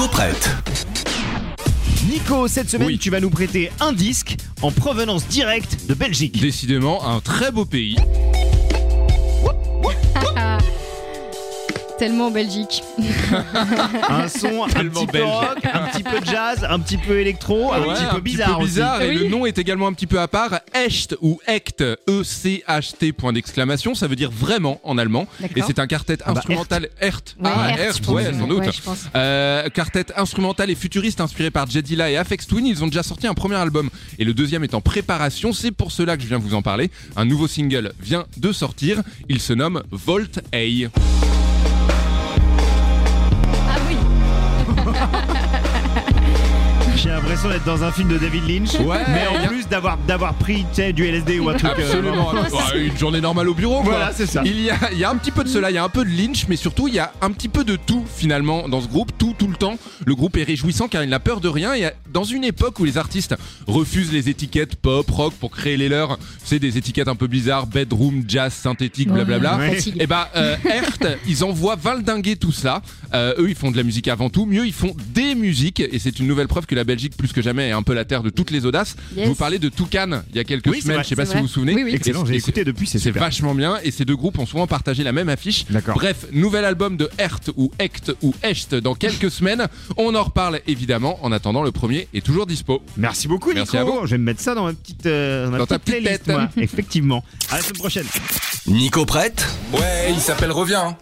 Nico prête. Nico, cette semaine, Oui. tu vas nous prêter un disque en provenance directe de Belgique. Décidément, un très beau pays. Tellement en Belgique. Un son un Tellement petit peu belge. rock, un petit peu jazz, un petit peu électro, un Ouais, petit peu bizarre aussi. bizarre, et Oui. le nom est également un petit peu à part. Echt ou Echt, E-C-H-T, point d'exclamation, ça veut dire vraiment en allemand. D'accord. Et c'est un quartet bah, instrumental Echt. Ouais, Ah, Hertz, pense. ouais, sans doute. Ouais, je pense. Euh, quartet instrumental et futuriste inspiré par Jedila et Afex Twin. Ils ont déjà sorti un premier album et le deuxième est en préparation. C'est pour cela que je viens vous en parler. Un nouveau single vient de sortir. Il se nomme Volt A. J'ai l'impression d'être dans un film de David Lynch, Ouais, mais en plus d'avoir d'avoir pris tu sais, du LSD ou un truc. euh. Ouais, une journée normale au bureau. quoi. Voilà, c'est ça. Il y, a, il y a un petit peu de cela, il y a un peu de Lynch, mais surtout il y a un petit peu de tout finalement dans ce groupe, tout tout le temps. Le groupe est réjouissant car il n'a peur de rien et dans une époque où les artistes refusent les étiquettes pop, rock pour créer les leurs, c'est des étiquettes un peu bizarres, bedroom, jazz, synthétique, blablabla. Ouais. Fatigue. Et bah, euh, Hertz, ils envoient valdinguer tout ça. Euh, eux, ils font de la musique avant tout. Mieux, ils font des musiques. Et c'est une nouvelle preuve que la Belgique, plus que jamais, est un peu la terre de toutes les audaces. Yes. Je vous parlais de Toucan il y a quelques Oui, semaines. Je sais pas si vous vous souvenez. Oui, oui. Excellent, j'ai écouté depuis, c'est super. vachement bien. Et ces deux groupes ont souvent partagé la même affiche. D'accord. Bref, nouvel album de Hertz ou Echt ou Echt dans quelques semaines. On en reparle évidemment. En attendant, le premier est toujours dispo. Merci beaucoup, Merci Nico. à vous. Je vais me mettre ça dans ma petite, euh, dans ma Dans ta petite playlist, tête. moi. Effectivement. À la semaine prochaine. Nico prête? Ouais, il s'appelle Reviens.